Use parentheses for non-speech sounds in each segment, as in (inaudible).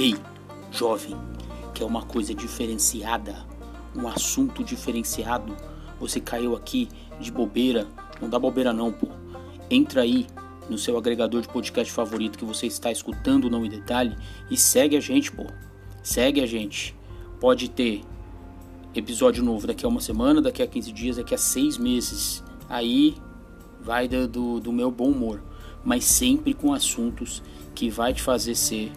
Ei, jovem, quer uma coisa diferenciada, um assunto diferenciado? Você caiu aqui de bobeira? Não dá bobeira não, pô. Entra aí no seu agregador de podcast favorito que você está escutando Não em Detalhe e segue a gente, pô. Segue a gente. Pode ter episódio novo daqui a uma semana, daqui a 15 dias, daqui a seis meses. Aí vai do, do meu bom humor, mas sempre com assuntos que vai te fazer ser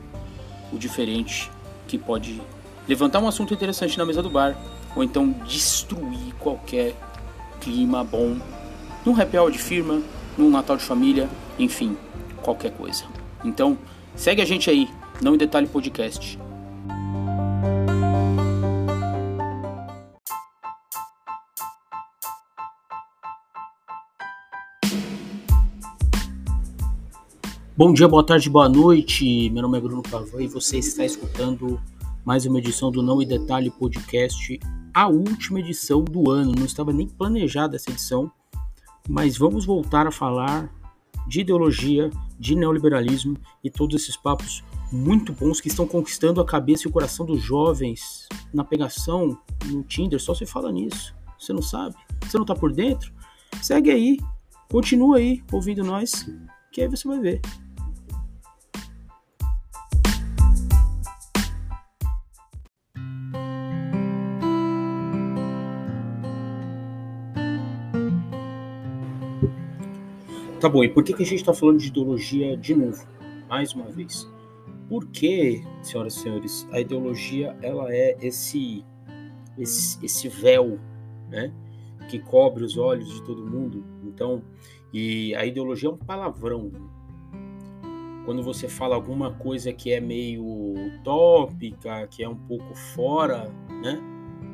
o diferente, que pode levantar um assunto interessante na mesa do bar, ou então destruir qualquer clima bom num happy hour de firma, num Natal de família, enfim, qualquer coisa. Então, segue a gente aí, não em detalhe podcast. Bom dia, boa tarde, boa noite. Meu nome é Bruno Pavan e você está escutando mais uma edição do Não e Detalhe Podcast, a última edição do ano. Não estava nem planejada essa edição, mas vamos voltar a falar de ideologia, de neoliberalismo e todos esses papos muito bons que estão conquistando a cabeça e o coração dos jovens na pegação, no Tinder. Só se fala nisso. Você não sabe? Você não está por dentro? Segue aí, continua aí ouvindo nós, que aí você vai ver. Tá bom, e por que, que a gente está falando de ideologia de novo? Mais uma vez. Porque, senhoras e senhores, a ideologia ela é esse, esse, esse véu né, que cobre os olhos de todo mundo. Então, e a ideologia é um palavrão. Quando você fala alguma coisa que é meio utópica, que é um pouco fora né,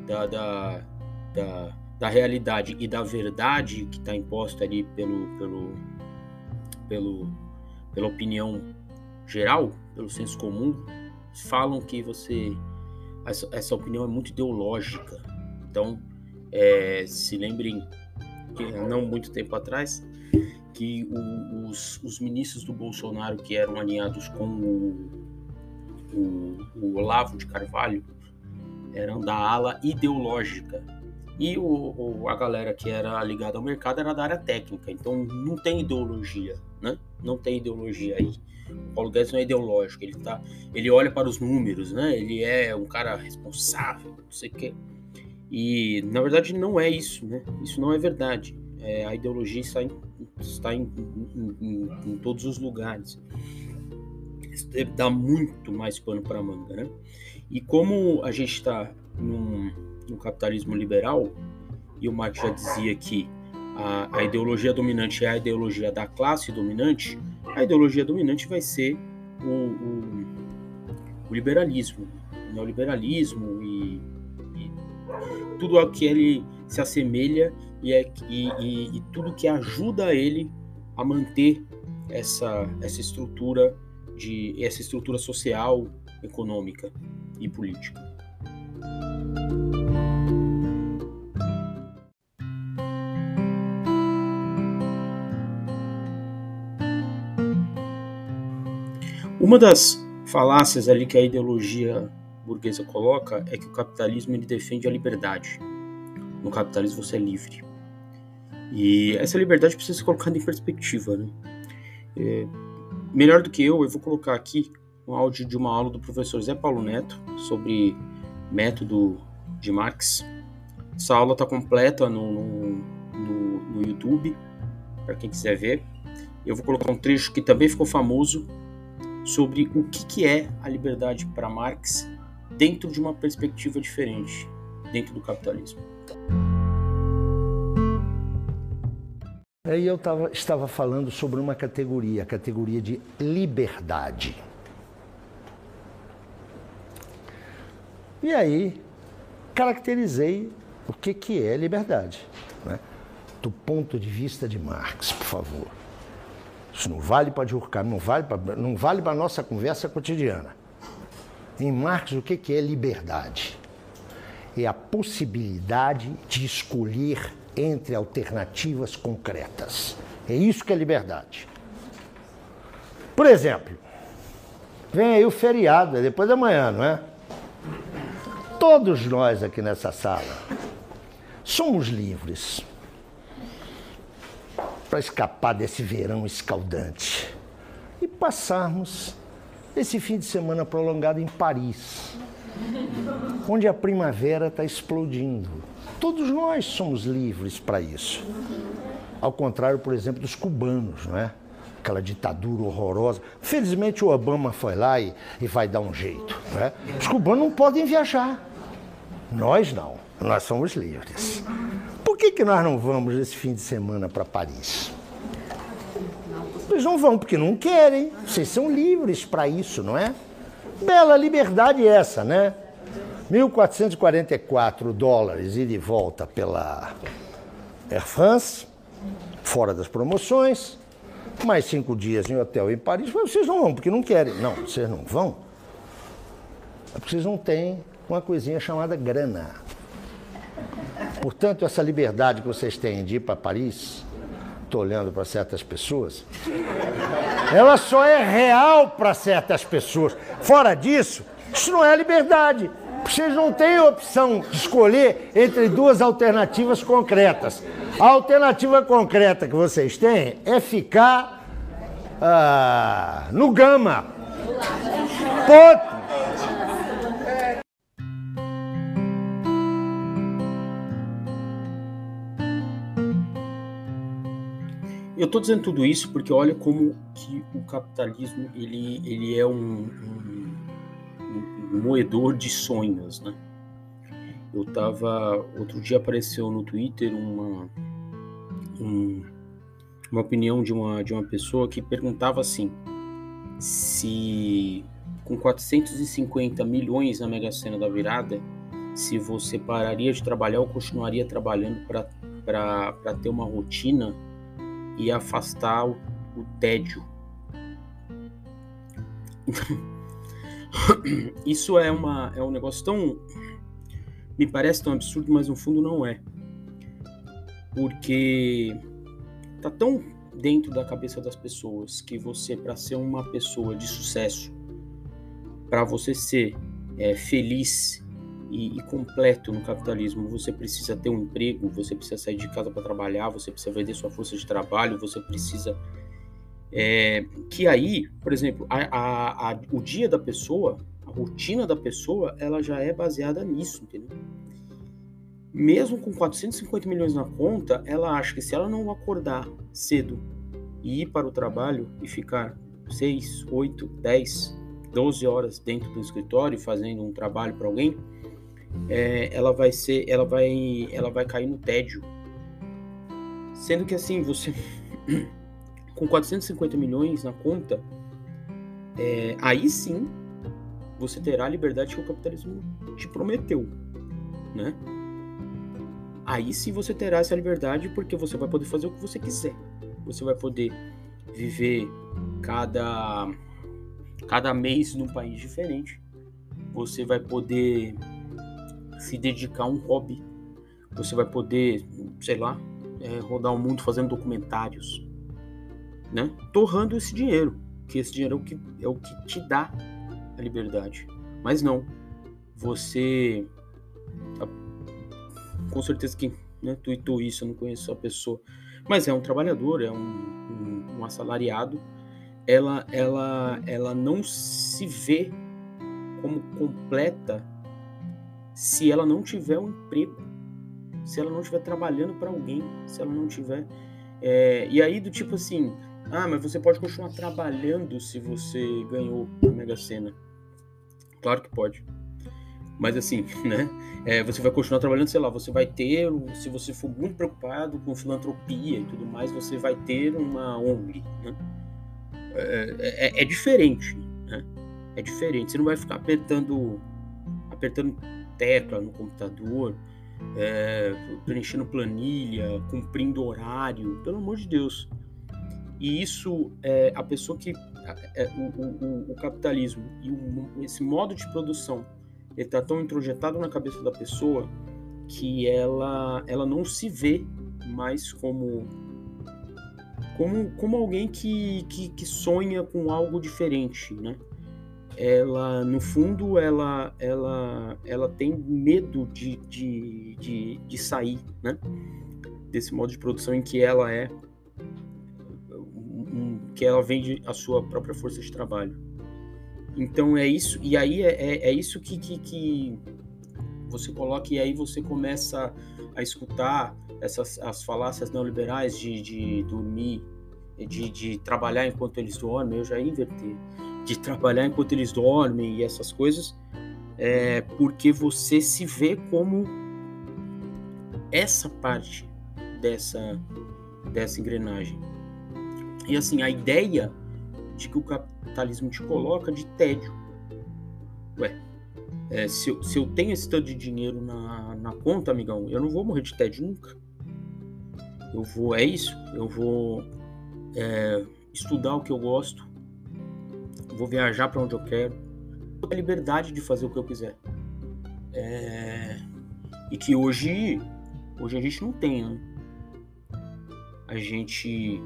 da, da, da, da realidade e da verdade que está imposta ali pelo, pelo, pelo, pela opinião geral, pelo senso comum, falam que você essa, essa opinião é muito ideológica. Então, é, se lembrem que não muito tempo atrás que o, os, os, ministros do Bolsonaro que eram alinhados com o, o, o Olavo de Carvalho eram da ala ideológica e o, a galera que era ligada ao mercado era da área técnica, então não tem ideologia? Não tem ideologia aí. O Paulo Guedes não é ideológico, ele tá, ele olha para os números, né? Ele é um cara responsável, não sei o quê. E na verdade não é isso, né? Isso não é verdade. É, a ideologia está em, está em, em, em todos os lugares. Isso dá muito mais pano para manga, né? E como a gente está num no capitalismo liberal, e o Marx já dizia que a, a, ideologia dominante é a ideologia da classe dominante, a ideologia dominante vai ser o, o, o liberalismo, o neoliberalismo e, e tudo a que ele se assemelha e, é, e, e, e tudo que ajuda ele a manter essa, essa estrutura de essa estrutura social, econômica e política. Uma das falácias ali que a ideologia burguesa coloca é que o capitalismo ele defende a liberdade. No capitalismo você é livre. E essa liberdade precisa ser colocada em perspectiva. Né? É, melhor do que eu, eu vou colocar aqui um áudio de uma aula do professor Zé Paulo Neto sobre método de Marx. Essa aula está completa no, no, no, no YouTube, para quem quiser ver. Eu vou colocar um trecho que também ficou famoso sobre o que, que é a liberdade para Marx dentro de uma perspectiva diferente, dentro do capitalismo. Aí eu tava, estava falando sobre uma categoria, a categoria de liberdade. E aí caracterizei o que, que é liberdade, né? do ponto de vista de Marx, por favor. Isso não vale para Durkheim, não vale para não vale a nossa conversa cotidiana. Em Marx, o que é liberdade? É a possibilidade de escolher entre alternativas concretas. É isso que é liberdade. Por exemplo, Vem aí o feriado, é depois da manhã, não é? Todos nós aqui nessa sala somos livres para escapar desse verão escaldante e passarmos esse fim de semana prolongado em Paris, onde a primavera está explodindo. Todos nós somos livres para isso. Ao contrário, por exemplo, dos cubanos, não é? Aquela ditadura horrorosa. Felizmente o Obama foi lá e, e vai dar um jeito. É? Os cubanos não podem viajar. Nós não. Nós somos livres. Que, que nós não vamos esse fim de semana para Paris? Eles não vão porque não querem. Vocês são livres para isso, não é? Bela liberdade essa, né? 1.444 dólares e de volta pela Air France, fora das promoções, mais cinco dias em hotel em Paris. Vocês não vão porque não querem. Não, vocês não vão. É porque vocês não têm uma coisinha chamada grana. Portanto, essa liberdade que vocês têm de ir para Paris, estou olhando para certas pessoas, ela só é real para certas pessoas. Fora disso, isso não é liberdade. Vocês não têm opção de escolher entre duas alternativas concretas. A alternativa concreta que vocês têm é ficar ah, no gama. Ponto. Eu estou dizendo tudo isso porque olha como que o capitalismo ele, ele é um, um, um moedor de sonhos, né? Eu tava outro dia apareceu no Twitter uma um, uma opinião de uma de uma pessoa que perguntava assim se com 450 milhões na Mega Sena da virada, se você pararia de trabalhar ou continuaria trabalhando para ter uma rotina e afastar o, o tédio. (coughs) Isso é, uma, é um negócio tão. Me parece tão absurdo, mas no fundo não é. Porque tá tão dentro da cabeça das pessoas que você, para ser uma pessoa de sucesso, para você ser é, feliz e, e, completo no capitalismo. Você precisa ter um emprego, você precisa sair de casa para trabalhar, você precisa vender sua força de trabalho, você precisa. É, que aí, por exemplo, a, a, a, o dia da pessoa, a rotina da pessoa, ela já é baseada nisso, entendeu? Mesmo com 450 milhões na conta, ela acha que se ela não acordar cedo e ir para o trabalho e ficar 6, 8, 10, 12 horas dentro do escritório fazendo um trabalho para alguém, é, ela vai ser, ela vai, ela vai cair no tédio. Sendo que assim, você (coughs) com 450 milhões na conta, é, aí sim você terá a liberdade que o capitalismo te prometeu, né? Aí sim você terá essa liberdade porque você vai poder fazer o que você quiser. Você vai poder viver cada cada mês num país diferente. Você vai poder se dedicar a um hobby. Você vai poder, sei lá, é, rodar o mundo fazendo documentários, né? Torrando esse dinheiro, que esse dinheiro é o que, é o que te dá a liberdade. Mas não, você, com certeza que né, tweetou isso, eu não conheço a pessoa, mas é um trabalhador, é um, um, um assalariado, ela, ela, ela não se vê como completa se ela não tiver um emprego, se ela não estiver trabalhando para alguém, se ela não tiver. É, e aí, do tipo assim, ah, mas você pode continuar trabalhando se você ganhou a Mega Sena. Claro que pode. Mas assim, (laughs) né? É, você vai continuar trabalhando, sei lá, você vai ter, se você for muito preocupado com filantropia e tudo mais, você vai ter uma ONG, né? É, é, é diferente, né? É diferente. Você não vai ficar apertando, apertando tecla no computador, é, preenchendo planilha, cumprindo horário, pelo amor de Deus. E isso é a pessoa que é, o, o, o, capitalismo e o, esse modo de produção está tão introjetado na cabeça da pessoa que ela ela não se vê mais como como, como alguém que, que, que sonha com algo diferente, né? Ela no fundo ela ela ela tem medo de, de, de, de sair né? Desse modo de produção em que ela é um, que ela vende a sua própria força de trabalho. Então é isso e aí é, é, é isso que, que, que você coloca e aí você começa a escutar essas as falácias neoliberais de, de dormir de, de trabalhar enquanto eles dormem. Eu já ia inverter de trabalhar enquanto eles dormem e essas coisas, é porque você se vê como essa parte dessa, dessa engrenagem. E assim, a ideia de que o capitalismo te coloca de tédio. Ué, é, se, eu, se eu tenho esse tanto de dinheiro na, na conta, amigão, eu não vou morrer de tédio nunca. Eu vou, é isso, eu vou é, estudar o que eu gosto, vou viajar para onde eu quero, a liberdade de fazer o que eu quiser. É... E que hoje, hoje a gente não tem, né? A gente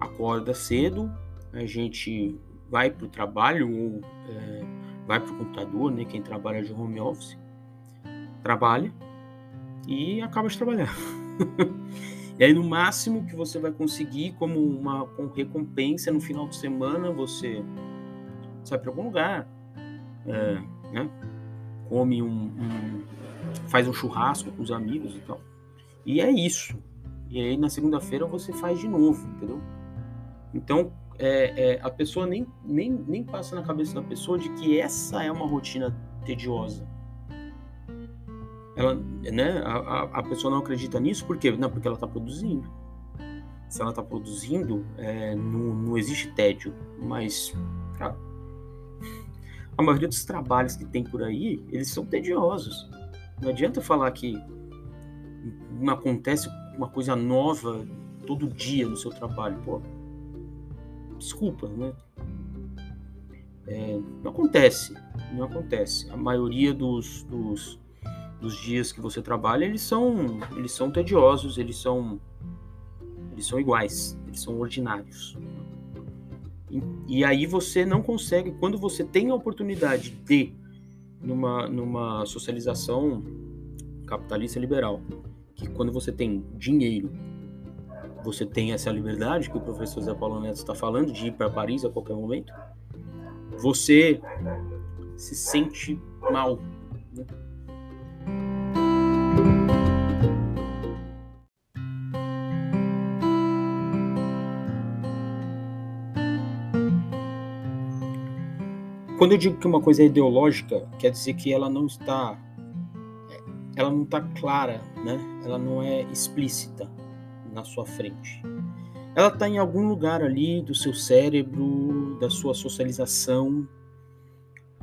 acorda cedo, a gente vai para o trabalho ou é, vai para o computador, né? Quem trabalha de home office trabalha e acaba de trabalhar. (laughs) e aí no máximo que você vai conseguir como uma recompensa no final de semana você sai para algum lugar, é, né? come um, um, faz um churrasco com os amigos e tal. E é isso. E aí na segunda-feira você faz de novo, entendeu? Então é, é, a pessoa nem, nem, nem passa na cabeça da pessoa de que essa é uma rotina tediosa. Ela, né, a, a pessoa não acredita nisso por quê? Não, porque ela está produzindo. Se ela está produzindo, é, não, não existe tédio. Mas, cara, a maioria dos trabalhos que tem por aí, eles são tediosos. Não adianta falar que não acontece uma coisa nova todo dia no seu trabalho. Pô, desculpa, né? É, não acontece, não acontece. A maioria dos, dos, dos, dias que você trabalha, eles são, eles são tediosos, eles são, eles são iguais, eles são ordinários. E, aí você não consegue, quando você tem a oportunidade de, numa, numa socialização capitalista liberal, que quando você tem dinheiro, você tem essa liberdade que o professor Zé Paulo Neto está falando, de ir para Paris a qualquer momento, você se sente mal. Né? Quando eu digo que uma coisa é ideológica, quer dizer que ela não está ela não está clara, né? Ela não é explícita na sua frente. Ela está em algum lugar ali do seu cérebro, da sua socialização,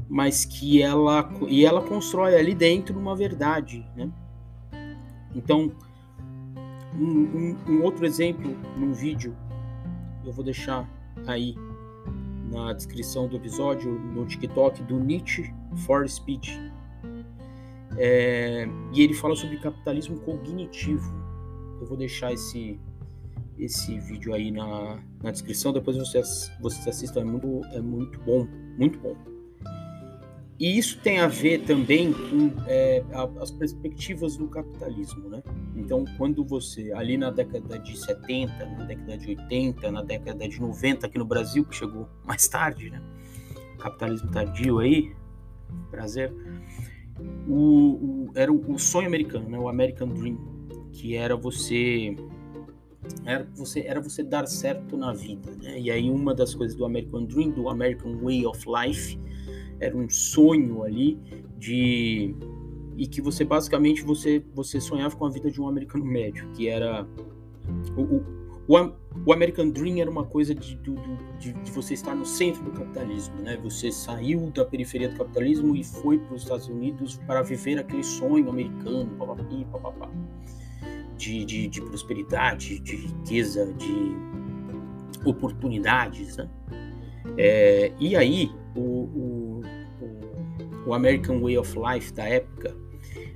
mas que ela e ela constrói ali dentro uma verdade, né? Então, um, um, um outro exemplo num vídeo eu vou deixar aí na descrição do episódio no TikTok do Nietzsche for Speed. É, e ele fala sobre capitalismo cognitivo. Eu vou deixar esse, esse vídeo aí na, na descrição, depois vocês, vocês assistam, é muito, é muito bom, muito bom. E isso tem a ver também com é, as perspectivas do capitalismo, né? Então, quando você, ali na década de 70, na década de 80, na década de 90 aqui no Brasil, que chegou mais tarde, né? Capitalismo tardio aí, prazer. O, o era o, o, sonho americano, né? O American Dream, que era você era você era você dar certo na vida, né? E aí uma das coisas do American Dream, do American Way of Life, era um sonho ali de e que você basicamente você você sonhava com a vida de um americano médio, que era o, o, o, o American Dream era uma coisa de, de, de, você estar no centro do capitalismo, né? Você saiu da periferia do capitalismo e foi para os Estados Unidos para viver aquele sonho americano, papapi, papapá, de, de, de prosperidade, de riqueza, de oportunidades, né? É, e aí o, o, o, American Way of Life da época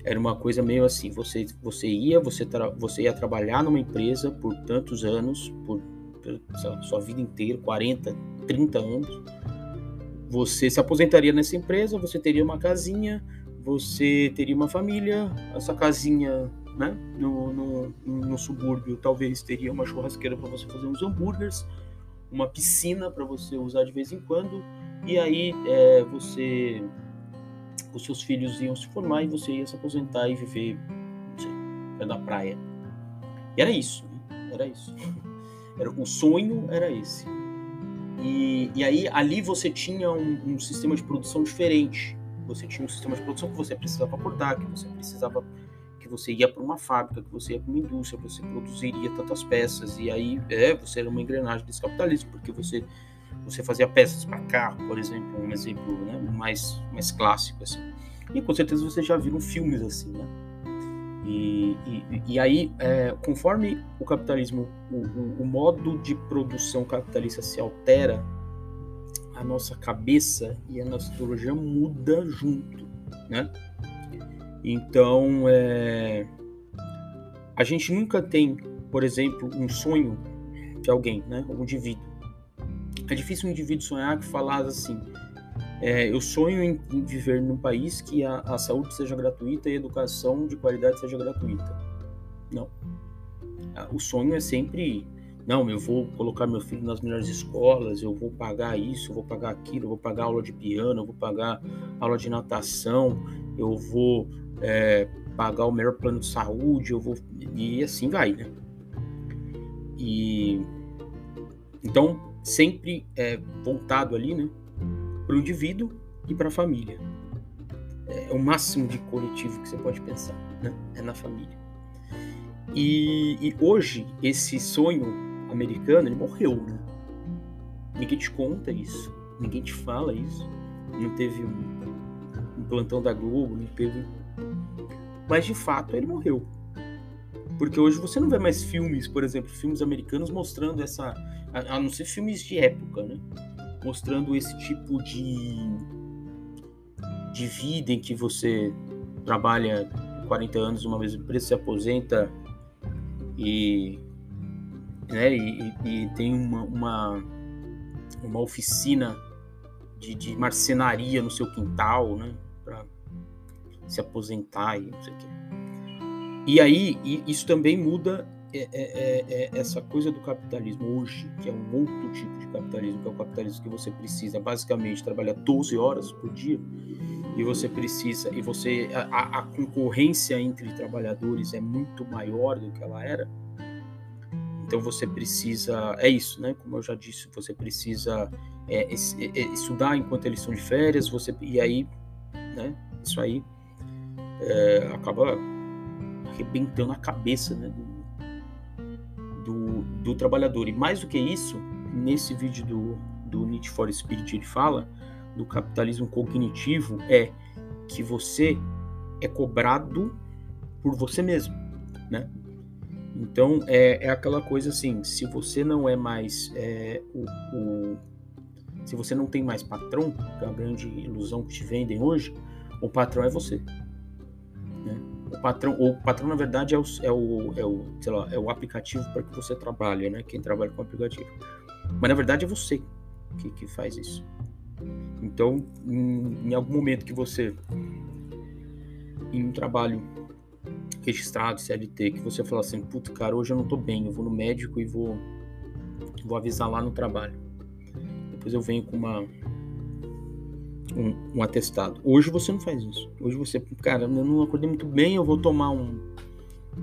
era uma coisa meio assim, você, você ia, você, tra, você ia trabalhar numa empresa por tantos anos, por, por sua vida inteira, 40, 30 anos, você se aposentaria nessa empresa, você teria uma casinha, você teria uma família, essa casinha né, no, no, no subúrbio talvez teria uma churrasqueira para você fazer uns hambúrgueres, uma piscina para você usar de vez em quando, e aí é, você, os seus filhos iam se formar e você ia se aposentar e viver, não sei, da praia. E era isso, né? era isso. (laughs) Era, o sonho era esse. E, e aí ali você tinha um, um, sistema de produção diferente. Você tinha um sistema de produção que você precisava acordar, que você precisava que você ia para uma fábrica, que você ia para uma indústria, você produziria tantas peças e aí é, você era uma engrenagem desse capitalismo, porque você você fazia peças para carro, por exemplo, um exemplo né, mais mais clássico assim. E com certeza você já viram filmes assim, né? E, e, e aí, é, conforme o capitalismo, o, o, o, modo de produção capitalista se altera, a nossa cabeça e a nossa ideologia muda junto, né? Então, é, a gente nunca tem, por exemplo, um sonho de alguém, né? Um indivíduo. É difícil um indivíduo sonhar que falar assim, é, eu sonho em, em, viver num país que a, a, saúde seja gratuita e a educação de qualidade seja gratuita. Não. Ah, o sonho é sempre, não, eu vou colocar meu filho nas melhores escolas, eu vou pagar isso, eu vou pagar aquilo, eu vou pagar aula de piano, eu vou pagar aula de natação, eu vou é, pagar o melhor plano de saúde, eu vou. E assim vai, né? E. Então, sempre é, voltado ali, né? para o indivíduo e para a família. É o máximo de coletivo que você pode pensar, né? É na família. E, e hoje esse sonho americano ele morreu, né? Ninguém te conta isso, ninguém te fala isso. Não teve um, um plantão da Globo, não teve. Mas de fato ele morreu. Porque hoje você não vê mais filmes, por exemplo, filmes americanos mostrando essa. A, não ser filmes de época, né? mostrando esse tipo de, de vida em que você trabalha 40 anos numa mesma empresa, se aposenta e, né, e, e tem uma, uma, uma oficina de, de, marcenaria no seu quintal, né, para se aposentar e não sei o quê. E aí, isso também muda é, é, é, é, essa coisa do capitalismo hoje, que é um outro tipo de capitalismo, que é o capitalismo que você precisa basicamente trabalhar 12 horas por dia e você precisa e você a, a concorrência entre trabalhadores é muito maior do que ela era. Então você precisa é isso, né? Como eu já disse, você precisa é, é, é, estudar enquanto eles estão de férias, você e aí, né? Isso aí acaba arrebentando a cabeça, né? do, do trabalhador. E mais do que isso, nesse vídeo do, do Need for Speed ele fala do capitalismo cognitivo é que você é cobrado por você mesmo, né? Então é, é aquela coisa assim, se você não é mais é, o, o, se você não tem mais patrão, que é a grande ilusão que te vendem hoje, o patrão é você. O patrão, o patrão na verdade é o, é o, é o, sei lá, é o aplicativo para que você trabalhe, né? Quem trabalha com aplicativo. Mas na verdade é você que, que faz isso. Então, em, em algum momento que você, em um trabalho registrado, CLT, que você fala assim, puta, cara, hoje eu não tô bem, eu vou no médico e vou, vou avisar lá no trabalho. Depois eu venho com uma um, um, atestado. Hoje você não faz isso. Hoje você, cara, eu não acordei muito bem, eu vou tomar um,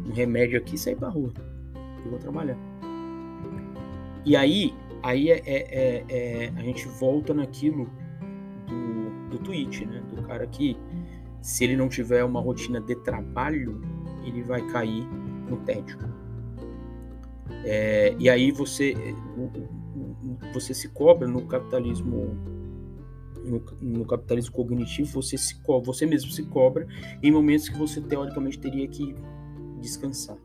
um remédio aqui e sair pra rua. Eu vou trabalhar. E aí, aí é, é, é, é a gente volta naquilo do, do tweet, né? Do cara que, se ele não tiver uma rotina de trabalho, ele vai cair no tédio. É, e aí você, você se cobra no capitalismo no, capitalismo cognitivo, você, se você mesmo se cobra em momentos que você teoricamente teria que descansar.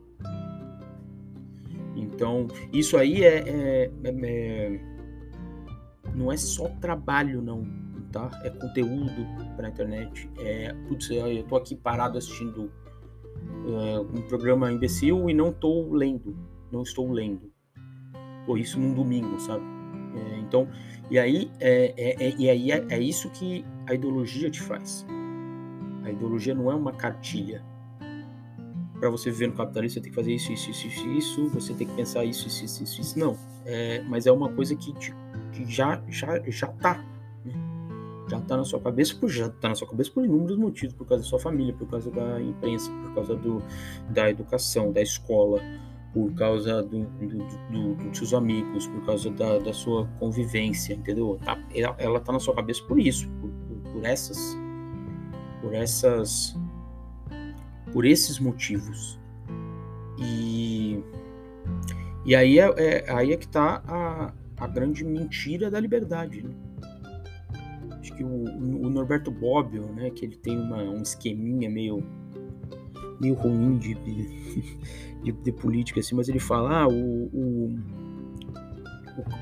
Então, isso aí é, é, é, é não é só trabalho, não, tá? É conteúdo para internet. É, putz, eu tô aqui parado assistindo é, um programa imbecil e não tô lendo, não estou lendo. Pô, isso num domingo, sabe? É, então, e aí, é, é, é, e aí é, é isso que a ideologia te faz. A ideologia não é uma cartilha. Para você viver no capitalismo, você tem que fazer isso, isso, isso, isso, isso você tem que pensar isso, isso, isso, isso, isso. Não. É, mas é uma coisa que, te, que já, já, já tá. Né? Já tá na sua cabeça, por, já tá na sua cabeça por inúmeros motivos, por causa da sua família, por causa da imprensa, por causa do, da educação, da escola, por causa do, do, do, dos seus amigos, por causa da, da sua convivência, entendeu? Tá, ela, ela tá na sua cabeça por isso, por, por, por essas, por essas, por esses motivos. E, e aí é, é aí é que tá a, a grande mentira da liberdade. Né? Acho que o, o Norberto Bobbio, né, que ele tem uma, um esqueminha meio meio ruim de, de, de, política, assim, mas ele fala, ah, o, o,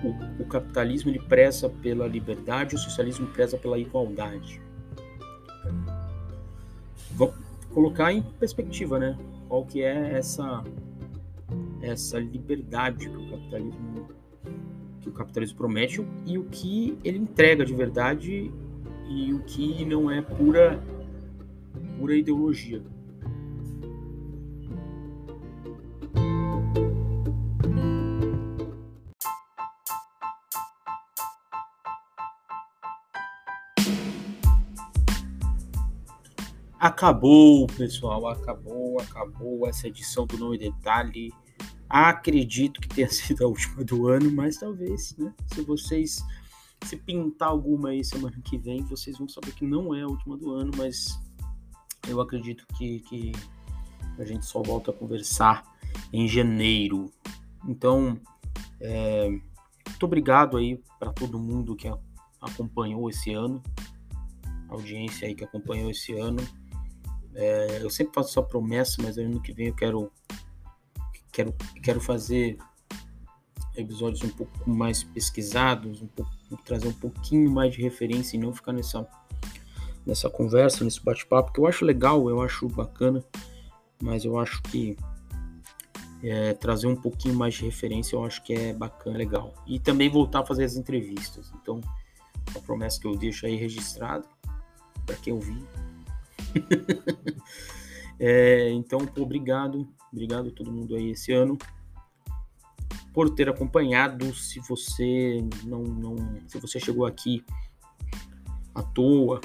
o, o, capitalismo ele preza pela liberdade, o socialismo preza pela igualdade. Vamos colocar em perspectiva, né? Qual que é essa essa liberdade que o capitalismo que o capitalismo promete e o que ele entrega de verdade e o que não é pura pura ideologia. Acabou, pessoal, acabou, acabou essa edição do Não Detalhe. Acredito que tenha (laughs) sido a última do ano, mas talvez, né? Se vocês se pintar alguma aí semana que vem, vocês vão saber que não é a última do ano, mas eu acredito que, que a gente só volta a conversar em janeiro. Então, é, muito obrigado aí para todo mundo que acompanhou esse ano, a audiência aí que acompanhou esse ano. É, eu sempre faço essa promessa, mas ano que vem eu quero, quero, quero fazer episódios um pouco mais pesquisados, um pouco, trazer um pouquinho mais de referência e não ficar nessa, nessa conversa, nesse bate-papo, que eu acho legal, eu acho bacana, mas eu acho que é, trazer um pouquinho mais de referência eu acho que é bacana, legal. E também voltar a fazer as entrevistas. Então, a promessa que eu deixo aí registrada para quem ouvir (laughs) é, então, pô, obrigado, obrigado a todo mundo aí esse ano por ter acompanhado. Se você não, não se você chegou aqui à toa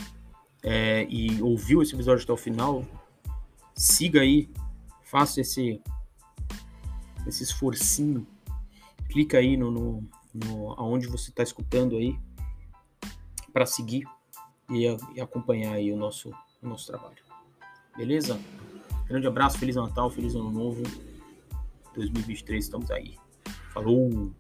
é, e ouviu esse episódio até o final, siga aí, faça esse esse esforcinho, clica aí no, no, no aonde você está escutando aí para seguir e, e acompanhar aí o nosso nosso trabalho. Beleza? Grande abraço, Feliz Natal, Feliz Ano Novo. 2023, estamos aí. Falou!